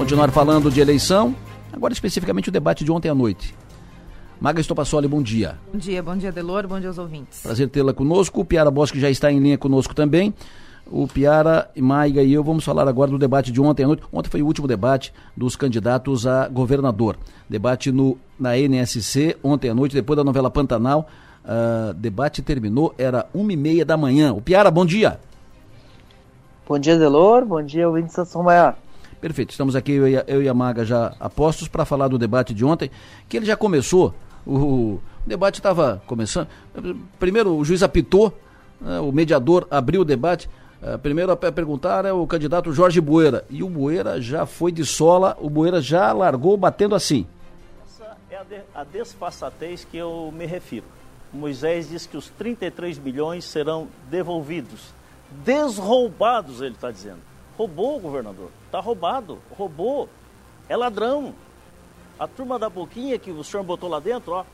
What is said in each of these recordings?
continuar falando de eleição, agora especificamente o debate de ontem à noite. Maga Estopassoli, bom dia. Bom dia, bom dia, Delor, bom dia aos ouvintes. Prazer tê-la conosco. O Piara Bosque já está em linha conosco também. O Piara, Maiga e eu vamos falar agora do debate de ontem à noite. Ontem foi o último debate dos candidatos a governador. Debate no, na NSC, ontem à noite, depois da novela Pantanal. Uh, debate terminou, era uma e meia da manhã. O Piara, bom dia. Bom dia, Delor. Bom dia, ouvintes da São Maior. Perfeito. Estamos aqui, eu e a, eu e a Maga já apostos para falar do debate de ontem, que ele já começou. O, o debate estava começando. Primeiro, o juiz apitou, né, o mediador abriu o debate. Uh, primeiro a perguntar é o candidato Jorge Bueira. E o Bueira já foi de sola, o Bueira já largou batendo assim. Essa é a, de, a desfaçatez que eu me refiro. Moisés diz que os 33 milhões serão devolvidos desroubados, ele está dizendo. Roubou o governador, está roubado, roubou, é ladrão. A turma da boquinha que o senhor botou lá dentro, ó,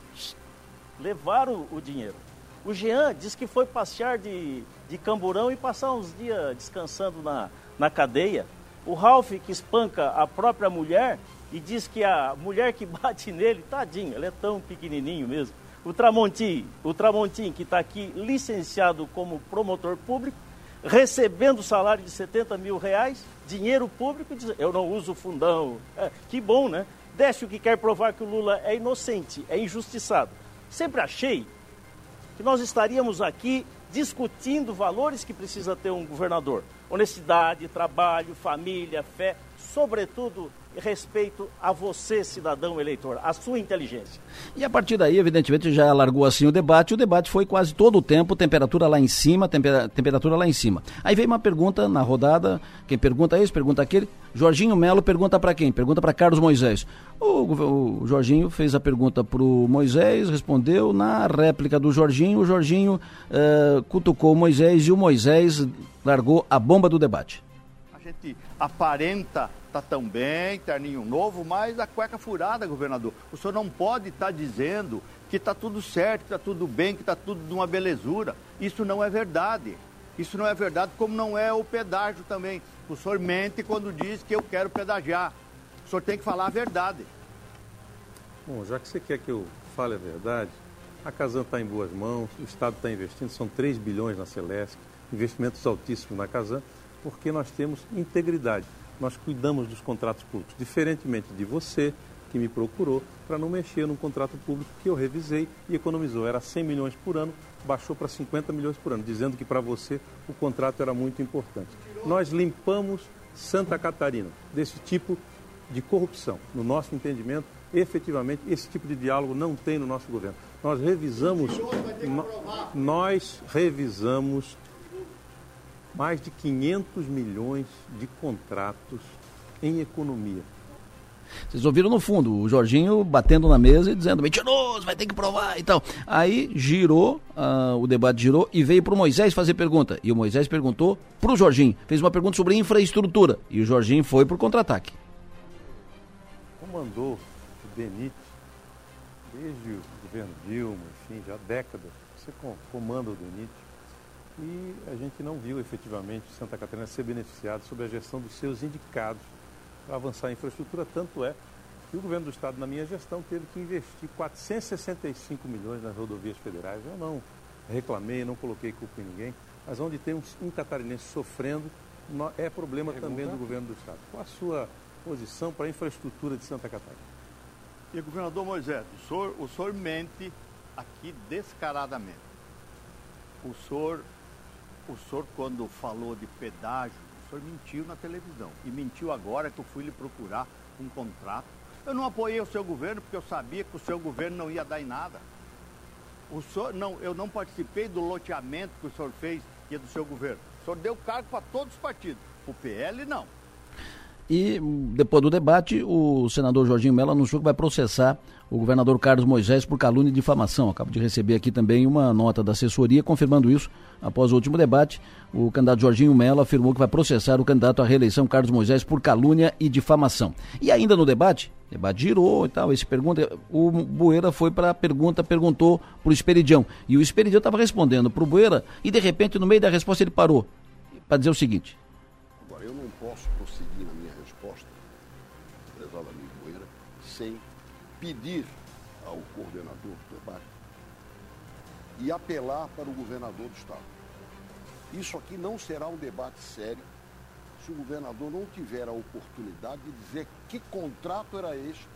levaram o dinheiro. O Jean diz que foi passear de, de camburão e passar uns dias descansando na, na cadeia. O Ralph que espanca a própria mulher e diz que a mulher que bate nele, tadinho, ele é tão pequenininho mesmo. O Tramontim, o Tramontim que está aqui licenciado como promotor público, recebendo salário de 70 mil reais, dinheiro público, diz, eu não uso fundão. É, que bom, né? Desce o que quer provar que o Lula é inocente, é injustiçado. Sempre achei que nós estaríamos aqui discutindo valores que precisa ter um governador: honestidade, trabalho, família, fé, sobretudo respeito a você, cidadão eleitor, a sua inteligência. E a partir daí, evidentemente, já largou assim o debate. O debate foi quase todo o tempo, temperatura lá em cima, temperatura lá em cima. Aí veio uma pergunta na rodada, quem pergunta esse, pergunta aquele. Jorginho Melo pergunta para quem? Pergunta para Carlos Moisés. O, o, Jorginho fez a pergunta para o Moisés, respondeu. Na réplica do Jorginho, o Jorginho uh, cutucou o Moisés e o Moisés largou a bomba do debate. A gente aparenta tá tão bem, terninho novo, mas a cueca furada, governador. O senhor não pode estar tá dizendo que está tudo certo, que está tudo bem, que está tudo de uma belezura. Isso não é verdade. Isso não é verdade, como não é o pedágio também. O senhor mente quando diz que eu quero pedagiar. O senhor tem que falar a verdade. Bom, já que você quer que eu fale a verdade, a Casan está em boas mãos, o Estado está investindo, são 3 bilhões na Celesc, investimentos altíssimos na Casan, porque nós temos integridade nós cuidamos dos contratos públicos, diferentemente de você, que me procurou para não mexer num contrato público que eu revisei e economizou. Era 100 milhões por ano, baixou para 50 milhões por ano, dizendo que para você o contrato era muito importante. Nós limpamos Santa Catarina desse tipo de corrupção. No nosso entendimento, efetivamente, esse tipo de diálogo não tem no nosso governo. Nós revisamos, nós revisamos mais de 500 milhões de contratos em economia. Vocês ouviram no fundo, o Jorginho batendo na mesa e dizendo, mentiroso, vai ter que provar e tal. Aí girou, uh, o debate girou e veio para o Moisés fazer pergunta. E o Moisés perguntou para o Jorginho, fez uma pergunta sobre infraestrutura. E o Jorginho foi para o contra-ataque. Comandou o DENIT desde o governo Dilma, enfim, já há décadas. Você comanda o DENIT e a gente não viu efetivamente Santa Catarina ser beneficiado sob a gestão dos seus indicados para avançar a infraestrutura. Tanto é que o governo do Estado, na minha gestão, teve que investir 465 milhões nas rodovias federais. Eu não reclamei, não coloquei culpa em ninguém, mas onde tem um, um catarinense sofrendo, é problema Pergunta? também do governo do Estado. Qual a sua posição para a infraestrutura de Santa Catarina? E governador Moisés, o senhor, o senhor mente aqui descaradamente. O senhor o senhor, quando falou de pedágio, o senhor mentiu na televisão. E mentiu agora que eu fui lhe procurar um contrato. Eu não apoiei o seu governo porque eu sabia que o seu governo não ia dar em nada. O senhor, não, eu não participei do loteamento que o senhor fez que é do seu governo. O senhor deu cargo para todos os partidos. O PL não. E depois do debate, o senador Jorginho Mello anunciou que vai processar o governador Carlos Moisés por calúnia e difamação. Acabo de receber aqui também uma nota da assessoria confirmando isso. Após o último debate, o candidato Jorginho Mello afirmou que vai processar o candidato à reeleição Carlos Moisés por calúnia e difamação. E ainda no debate, debate girou e tal, esse pergunta, o Bueira foi para a pergunta, perguntou para o Esperidião. E o Esperidião estava respondendo para o Bueira e de repente no meio da resposta ele parou para dizer o seguinte: prezado amigo Moeira, sem pedir ao coordenador do debate e apelar para o governador do Estado. Isso aqui não será um debate sério se o governador não tiver a oportunidade de dizer que contrato era este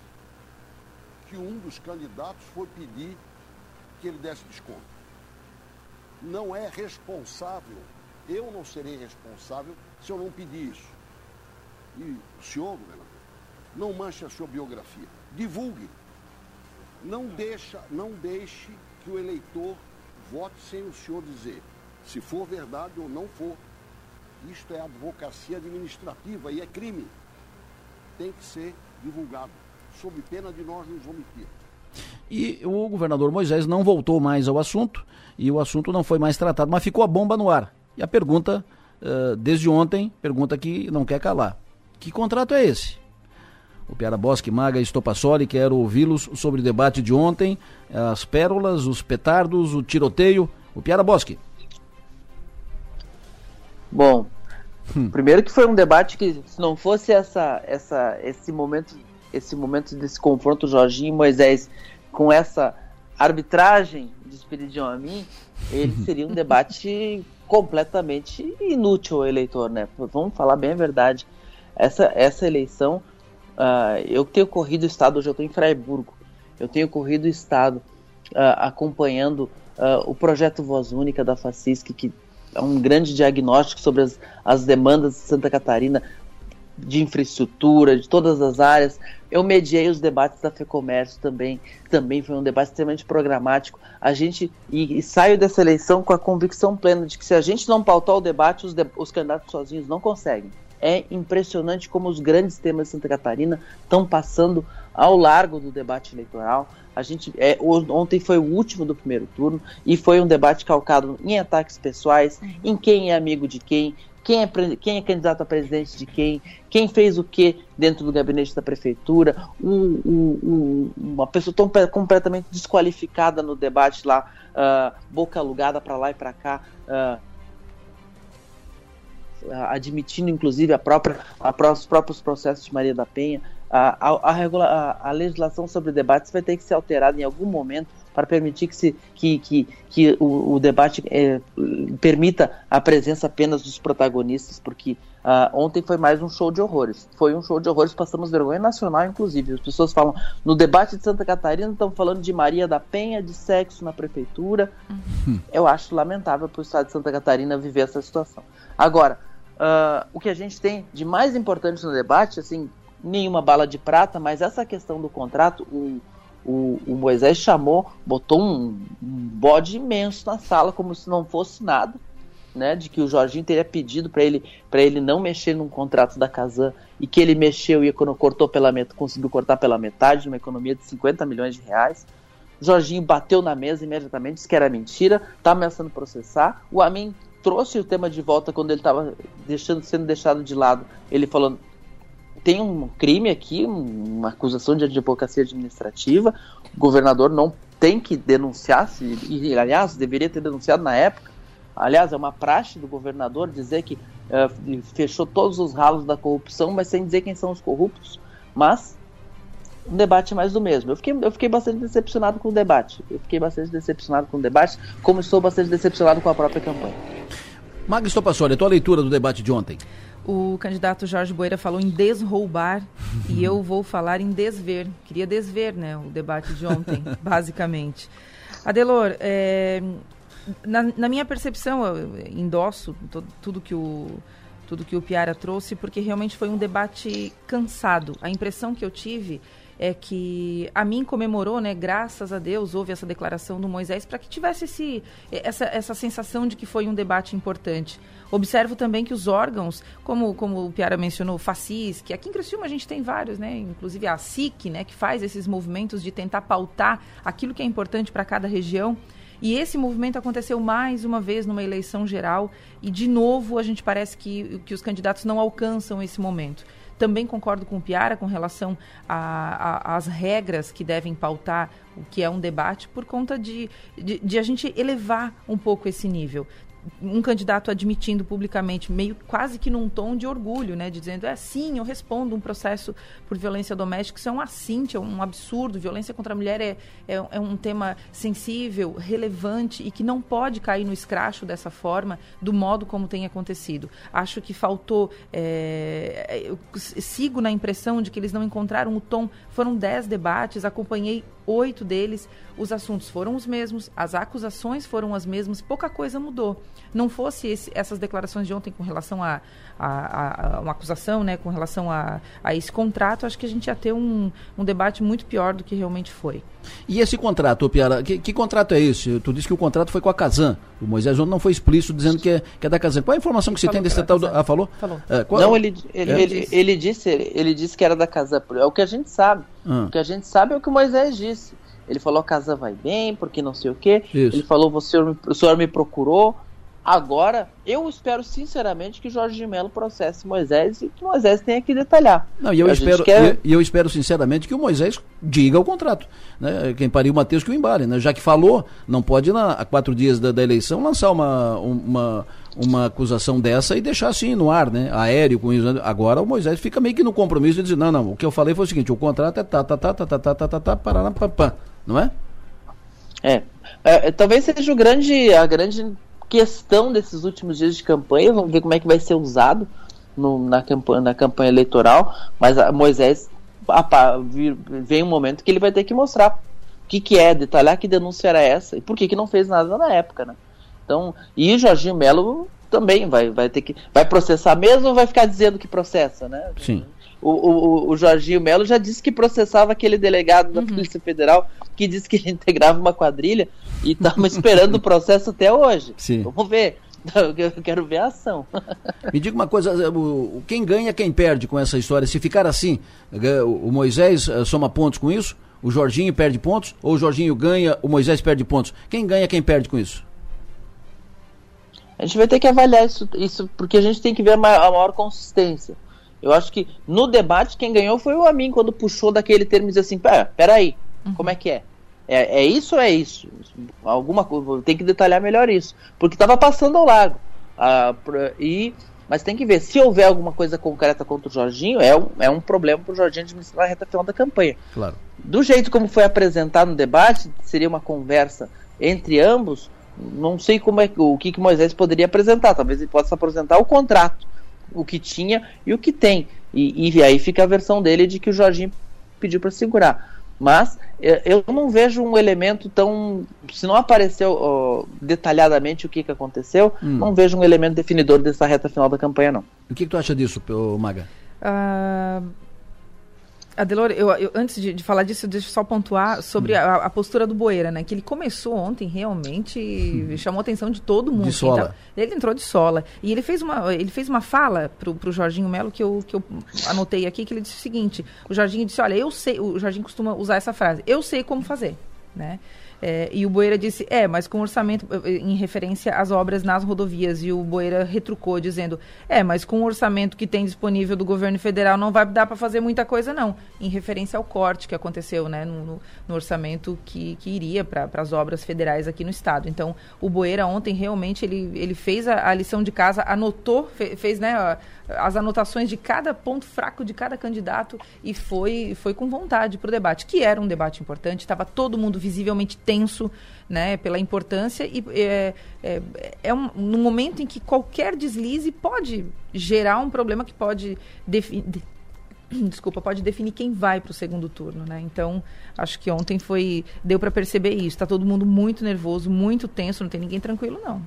que um dos candidatos foi pedir que ele desse desconto. Não é responsável, eu não serei responsável se eu não pedir isso. E o senhor, governador, não manche a sua biografia. Divulgue. Não, deixa, não deixe que o eleitor vote sem o senhor dizer se for verdade ou não for. Isto é advocacia administrativa e é crime. Tem que ser divulgado, sob pena de nós nos omitir. E o governador Moisés não voltou mais ao assunto e o assunto não foi mais tratado, mas ficou a bomba no ar. E a pergunta, uh, desde ontem, pergunta que não quer calar. Que contrato é esse? O Piara Bosque Maga Estopassoli, quero ouvi-los sobre o debate de ontem, as pérolas, os petardos, o tiroteio. O Piara Bosque. Bom, hum. primeiro que foi um debate que se não fosse essa, essa, esse momento, esse momento desse confronto Jorginho e Moisés com essa arbitragem de Espiridion a mim, ele seria um debate completamente inútil ao eleitor, né? Vamos falar bem a verdade. Essa, essa eleição, uh, eu tenho corrido o estado, hoje eu estou em Freiburgo, eu tenho corrido o estado uh, acompanhando uh, o projeto Voz Única da FACISC, que é um grande diagnóstico sobre as, as demandas de Santa Catarina de infraestrutura, de todas as áreas. Eu mediei os debates da FEComércio também, também foi um debate extremamente programático. A gente e, e saio dessa eleição com a convicção plena de que se a gente não pautar o debate, os, de, os candidatos sozinhos não conseguem. É impressionante como os grandes temas de Santa Catarina estão passando ao largo do debate eleitoral. A gente é, ontem foi o último do primeiro turno e foi um debate calcado em ataques pessoais, em quem é amigo de quem, quem é, quem é candidato a presidente de quem, quem fez o que dentro do gabinete da prefeitura, um, um, uma pessoa tão completamente desqualificada no debate lá, uh, boca alugada para lá e para cá. Uh, admitindo inclusive a própria, a, os próprios processos de Maria da Penha, a, a, a, a, legislação sobre debates vai ter que ser alterada em algum momento para permitir que, se, que, que, que o, o debate é, permita a presença apenas dos protagonistas, porque uh, ontem foi mais um show de horrores. Foi um show de horrores, passamos vergonha nacional, inclusive. As pessoas falam, no debate de Santa Catarina, estão falando de Maria da Penha, de sexo na prefeitura. Uhum. Eu acho lamentável para o estado de Santa Catarina viver essa situação. Agora, uh, o que a gente tem de mais importante no debate, assim, nenhuma bala de prata, mas essa questão do contrato, o, o, o Moisés chamou, botou um, um, bode imenso na sala, como se não fosse nada, né? De que o Jorginho teria pedido para ele para ele não mexer num contrato da Casan e que ele mexeu e cortou pela metade, conseguiu cortar pela metade, uma economia de 50 milhões de reais. Jorginho bateu na mesa imediatamente, disse que era mentira, está ameaçando processar. O Amin trouxe o tema de volta quando ele estava deixando, sendo deixado de lado. Ele falando: tem um crime aqui, uma acusação de advocacia administrativa, o governador não tem que denunciar, se, e aliás, deveria ter denunciado na época. Aliás, é uma praxe do governador dizer que uh, fechou todos os ralos da corrupção, mas sem dizer quem são os corruptos. Mas um debate mais do mesmo. Eu fiquei, eu fiquei bastante decepcionado com o debate. Eu fiquei bastante decepcionado com o debate, como estou bastante decepcionado com a própria campanha. Magno Stopassoli, a tua leitura do debate de ontem. O candidato Jorge Boeira falou em desroubar e eu vou falar em desver. Queria desver, né, o debate de ontem, basicamente. Adelor, é, na, na, minha percepção, eu endosso todo, tudo que o tudo que o Piara trouxe, porque realmente foi um debate cansado. A impressão que eu tive é que a mim comemorou, né? Graças a Deus houve essa declaração do Moisés para que tivesse esse, essa, essa sensação de que foi um debate importante. Observo também que os órgãos, como, como o Piara mencionou, o FACIS, que aqui em Criciúma a gente tem vários, né? Inclusive a SIC, né? Que faz esses movimentos de tentar pautar aquilo que é importante para cada região. E esse movimento aconteceu mais uma vez numa eleição geral e, de novo, a gente parece que, que os candidatos não alcançam esse momento. Também concordo com o Piara com relação às regras que devem pautar o que é um debate, por conta de, de, de, a gente elevar um pouco esse nível. Um candidato admitindo publicamente, meio quase que num tom de orgulho, né, dizendo é sim, eu respondo um processo por violência doméstica, isso é um assinte, é um absurdo, violência contra a mulher é, é, é um tema sensível, relevante e que não pode cair no escracho dessa forma, do modo como tem acontecido. Acho que faltou, é, eu sigo na impressão de que eles não encontraram o tom, foram dez debates, acompanhei oito deles, os assuntos foram os mesmos, as acusações foram as mesmas, pouca coisa mudou. Não fosse esse, essas declarações de ontem com relação a, a, a, a uma acusação, né, com relação a, a esse contrato, acho que a gente ia ter um, um debate muito pior do que realmente foi. E esse contrato, Piara, que, que, contrato é esse? Tu disse que o contrato foi com a Casan. O Moisés ontem não foi explícito dizendo que é, que é da Casan. Qual é a informação que você tem desse tal do... Ah, falou? Falou. É, qual... Não, ele, ele, é? ele, ele, disse, ele, ele, disse que era da Casan. É o que a gente sabe. Hum. O que a gente sabe é o que o Moisés disse. Ele falou a casa vai bem, porque não sei o quê. Isso. Ele falou, você, o senhor me procurou. Agora, eu espero sinceramente que Jorge de Mello processe Moisés e que Moisés tenha que detalhar. Não, e eu, espero, quer... eu, eu, espero sinceramente que o Moisés diga o contrato. Né? Quem pariu o Matheus que o embale. Né? Já que falou, não pode, há quatro dias da, da eleição, lançar uma, uma, uma acusação dessa e deixar assim no ar, né? Aéreo com isso. Agora o Moisés fica meio que no compromisso de dizer, não, não, o que eu falei foi o seguinte, o contrato é tá, tá, tá, tá, tá, tá, tá, tá, tá, parará, pá, pá, não é? É, é, talvez seja o grande, a grande questão desses últimos dias de campanha. Vamos ver como é que vai ser usado no, na, campanha, na campanha eleitoral. Mas a Moisés a, vem um momento que ele vai ter que mostrar o que, que é, detalhar que denúncia era essa e por que, que não fez nada na época, né? Então, e o Jorginho Melo também vai, vai ter que. Vai processar mesmo ou vai ficar dizendo que processa, né? Sim. O, o, o Jorginho Melo já disse que processava aquele delegado da uhum. Polícia Federal que disse que ele integrava uma quadrilha e estamos esperando o processo até hoje. Sim. Vamos ver. Eu quero ver a ação. Me diga uma coisa, quem ganha, quem perde com essa história? Se ficar assim, o Moisés eh, soma pontos com isso? O Jorginho perde pontos? Ou o Jorginho ganha, o Moisés perde pontos? Quem ganha, quem perde com isso? A gente vai ter que avaliar isso, isso porque a gente tem que ver a maior, a maior consistência. Eu acho que no debate quem ganhou foi o Amin quando puxou daquele termo e disse assim, pera, peraí, uhum. como é que é? É? É isso ou é isso? Alguma coisa, tem que detalhar melhor isso. Porque estava passando ao largo. Ah, e, mas tem que ver, se houver alguma coisa concreta contra o Jorginho, é um, é um problema para o Jorginho administrar a reta final da campanha. Claro. Do jeito como foi apresentado no debate, seria uma conversa entre ambos, não sei como é o que, que Moisés poderia apresentar. Talvez ele possa apresentar o contrato o que tinha e o que tem. E, e aí fica a versão dele de que o Jorginho pediu para segurar. Mas eu não vejo um elemento tão. Se não apareceu detalhadamente o que, que aconteceu, hum. não vejo um elemento definidor dessa reta final da campanha, não. O que, que tu acha disso, Maga? Uh, Adelor, eu, eu, antes de, de, falar disso, deixa eu só pontuar sobre a, a, postura do Boeira, né? Que ele começou ontem realmente hum. chamou a atenção de todo mundo. De sola. Então, ele entrou de sola. E ele fez uma, ele fez uma fala pro, pro Jorginho Melo que eu, que eu anotei aqui, que ele disse o seguinte: o Jorginho disse, olha, eu sei, o Jorginho costuma usar essa frase, eu sei como fazer, né? É, e o Boeira disse, é, mas com orçamento, eh, em referência às obras nas rodovias. E o Boeira retrucou, dizendo, é, mas com o orçamento que tem disponível do governo federal não vai dar para fazer muita coisa, não. Em referência ao corte que aconteceu né, no, no orçamento que, que iria para as obras federais aqui no estado. Então, o Boeira ontem realmente ele, ele fez a, a lição de casa, anotou, fe, fez né, as anotações de cada ponto fraco de cada candidato e foi, foi com vontade para o debate, que era um debate importante, estava todo mundo visivelmente tenso né, pela importância e é, é, é um, no momento em que qualquer deslize pode gerar um problema que pode desculpa, pode definir quem vai para o segundo turno, né? Então, acho que ontem foi deu para perceber isso. Está todo mundo muito nervoso, muito tenso, não tem ninguém tranquilo não.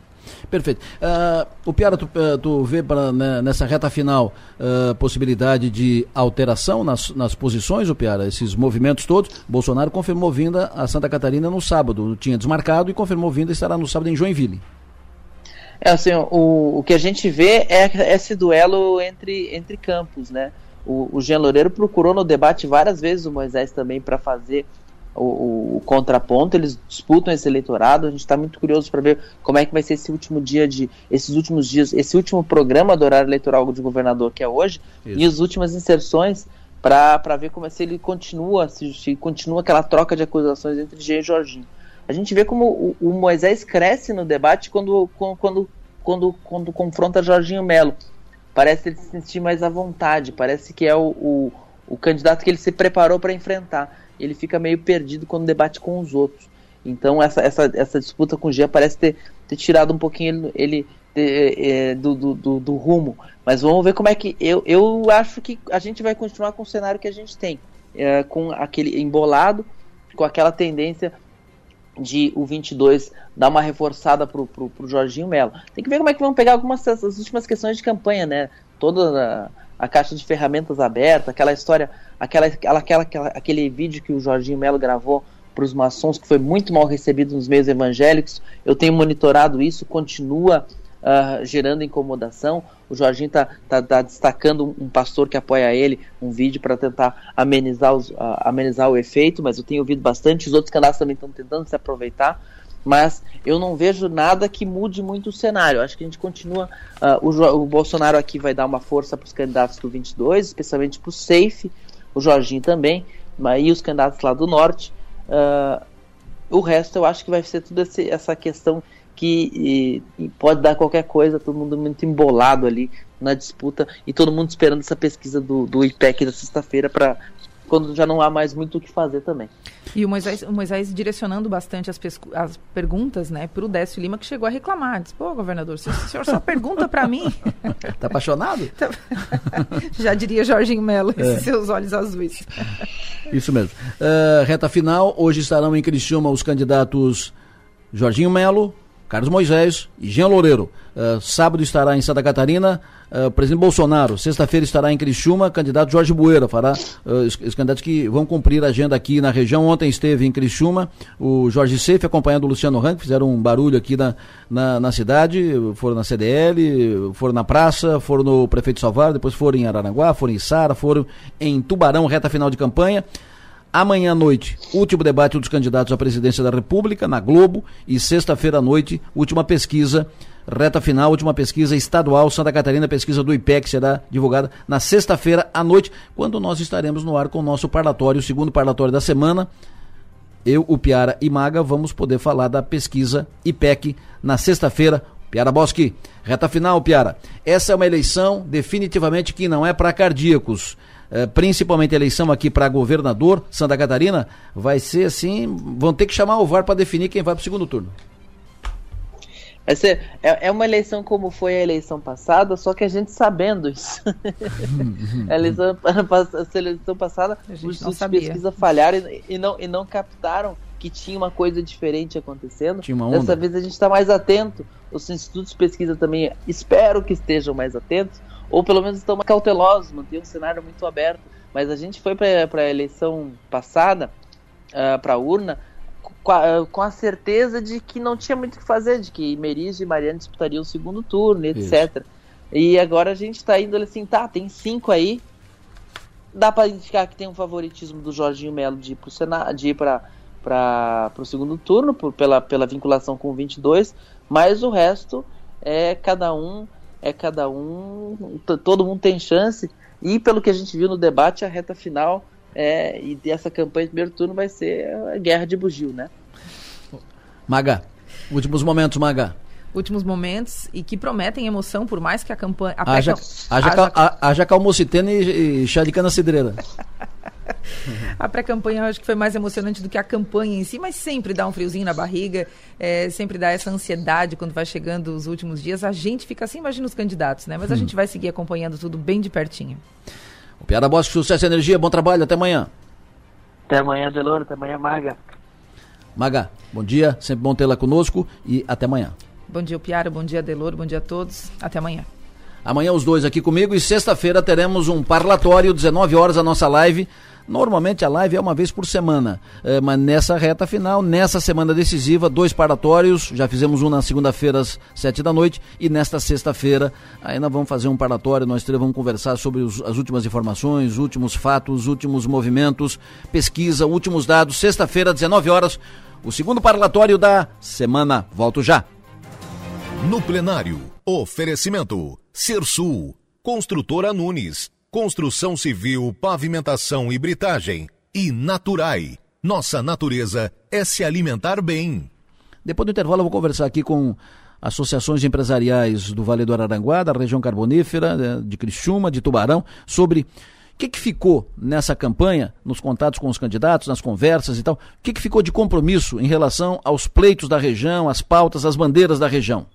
Perfeito. Uh, o Piara, tu, uh, tu vê pra, né, nessa reta final uh, possibilidade de alteração nas, nas posições, o Piara, esses movimentos todos. Bolsonaro confirmou vinda a Santa Catarina no sábado, tinha desmarcado e confirmou vinda estará no sábado em Joinville. É assim, o, o que a gente vê é esse duelo entre, entre campos, né? O, o Jean Loureiro procurou no debate várias vezes o Moisés também para fazer o, o, o, contraponto, eles disputam esse eleitorado. A gente está muito curioso para ver como é que vai ser esse último dia de, esses últimos dias, esse último programa do horário eleitoral de governador que é hoje Isso. e as últimas inserções para ver como é, se ele continua, se, se, continua aquela troca de acusações entre G e Jorginho. A gente vê como o, o Moisés cresce no debate quando, quando, quando quando, quando confronta Jorginho Melo. Parece ele se sentir mais à vontade, parece que é o, o, o candidato que ele se preparou para enfrentar. Ele fica meio perdido quando debate com os outros. Então essa, essa, essa disputa com o Jean parece ter, ter tirado um pouquinho ele, ele é, do, do, do, rumo. Mas vamos ver como é que. Eu, eu acho que a gente vai continuar com o cenário que a gente tem. É, com aquele embolado, com aquela tendência de o 22 dar uma reforçada pro, pro, pro Jorginho Melo. Tem que ver como é que vão pegar algumas das últimas questões de campanha, né? Toda a, a caixa de ferramentas aberta, aquela história, aquela, aquela, aquela, aquele vídeo que o Jorginho Melo gravou para os maçons, que foi muito mal recebido nos meios evangélicos. Eu tenho monitorado isso, continua uh, gerando incomodação. O Jorginho está tá, tá destacando um, pastor que apoia ele, um vídeo para tentar amenizar, os, uh, amenizar o efeito, mas eu tenho ouvido bastante. Os outros canais também estão tentando se aproveitar. Mas eu não vejo nada que mude muito o cenário. Acho que a gente continua. Uh, o, o, Bolsonaro aqui vai dar uma força para os candidatos do 22, especialmente para o Safe, o Jorginho também, e os candidatos lá do Norte. Uh, o resto eu acho que vai ser tudo esse, essa questão que e, e pode dar qualquer coisa, todo mundo muito embolado ali na disputa e todo mundo esperando essa pesquisa do, do IPEC da sexta-feira para quando já não há mais muito o que fazer também. E o Moisés, o Moisés direcionando bastante as, as perguntas né, para o Décio Lima, que chegou a reclamar. Disse, pô, governador, o senhor só pergunta para mim. Tá apaixonado? já diria Jorginho Mello, esses é. seus olhos azuis. Isso mesmo. Uh, reta final, hoje estarão em Criciúma os candidatos Jorginho Melo, Carlos Moisés e Jean Loureiro. Uh, sábado estará em Santa Catarina uh, presidente Bolsonaro. Sexta-feira estará em Criciúma, candidato Jorge Bueira. Fará uh, os, os, candidatos que vão cumprir a agenda aqui na região. Ontem esteve em Criciúma o Jorge Seife acompanhando o Luciano Rank, fizeram um barulho aqui na, na, na, cidade, foram na CDL, foram na praça, foram no Prefeito Salvar, depois foram em Araranguá, foram em Sara, foram em Tubarão, reta final de campanha. Amanhã à noite, último debate dos candidatos à presidência da República, na Globo. E sexta-feira à noite, última pesquisa, reta final, última pesquisa estadual, Santa Catarina, pesquisa do IPEC, será divulgada na sexta-feira à noite, quando nós estaremos no ar com o nosso parlatório, o segundo parlatório da semana. Eu, o Piara e Maga vamos poder falar da pesquisa IPEC na sexta-feira. Piara Bosque, reta final, Piara. Essa é uma eleição definitivamente que não é para cardíacos. Eh, principalmente a eleição aqui para governador, Santa Catarina, vai ser assim, vão ter que chamar o VAR para definir quem vai para o segundo turno. Essa é, é uma eleição como foi a eleição passada, só que a gente sabendo isso. a, eleição, a eleição passada, os institutos de pesquisa falharam e, e, não, e não captaram que tinha uma coisa diferente acontecendo. Dessa vez a gente está mais atento. Os institutos de pesquisa também espero que estejam mais atentos ou pelo menos estão mais cautelosos, mantém um cenário muito aberto. Mas a gente foi para a eleição passada, uh, ah, para a urna, com a, com a, certeza de que não tinha muito o que fazer, de que Merizio e Mariana disputariam o segundo turno, etc. Isso. E agora a gente está indo assim, tá, tem cinco aí. Dá para identificar que tem um favoritismo do Jorginho Melo de ir para para o segundo turno, por, pela, pela vinculação com o 22, mas o resto é cada um é cada um, todo mundo tem chance. E pelo que a gente viu no debate, a reta final é, e dessa campanha de primeiro turno vai ser a guerra de bugio, né? Maga, últimos momentos, Maga. Últimos momentos e que prometem emoção, por mais que a campanha. A haja, haja, haja, haja calmocitena e, e chá de cana cidreira. a pré-campanha eu acho que foi mais emocionante do que a campanha em si, mas sempre dá um friozinho na barriga, é, sempre dá essa ansiedade quando vai chegando os últimos dias. A gente fica assim, imagina os candidatos, né? Mas a hum. gente vai seguir acompanhando tudo bem de pertinho. O Piada Bosque, sucesso e energia, bom trabalho, até amanhã. Até amanhã, Deloro, até amanhã, Maga. Maga, bom dia, sempre bom tê-la conosco e até amanhã. Bom dia, Piara, bom dia, Deloro, bom dia a todos, até amanhã. Amanhã os dois aqui comigo e sexta-feira teremos um parlatório, 19 horas a nossa live Normalmente a live é uma vez por semana, é, mas nessa reta final, nessa semana decisiva, dois paratórios. Já fizemos um na segunda-feira às sete da noite e nesta sexta-feira ainda vamos fazer um paratório. Nós três vamos conversar sobre os, as últimas informações, últimos fatos, últimos movimentos, pesquisa, últimos dados. Sexta-feira, 19 horas, o segundo parlatório da semana. Volto já. No plenário, oferecimento Sul, Construtora Nunes. Construção civil, pavimentação e britagem. E Naturai. Nossa natureza é se alimentar bem. Depois do intervalo eu vou conversar aqui com associações empresariais do Vale do Araranguá, da região carbonífera, né, de Criciúma, de Tubarão, sobre o que, que ficou nessa campanha, nos contatos com os candidatos, nas conversas e tal, o que, que ficou de compromisso em relação aos pleitos da região, às pautas, às bandeiras da região?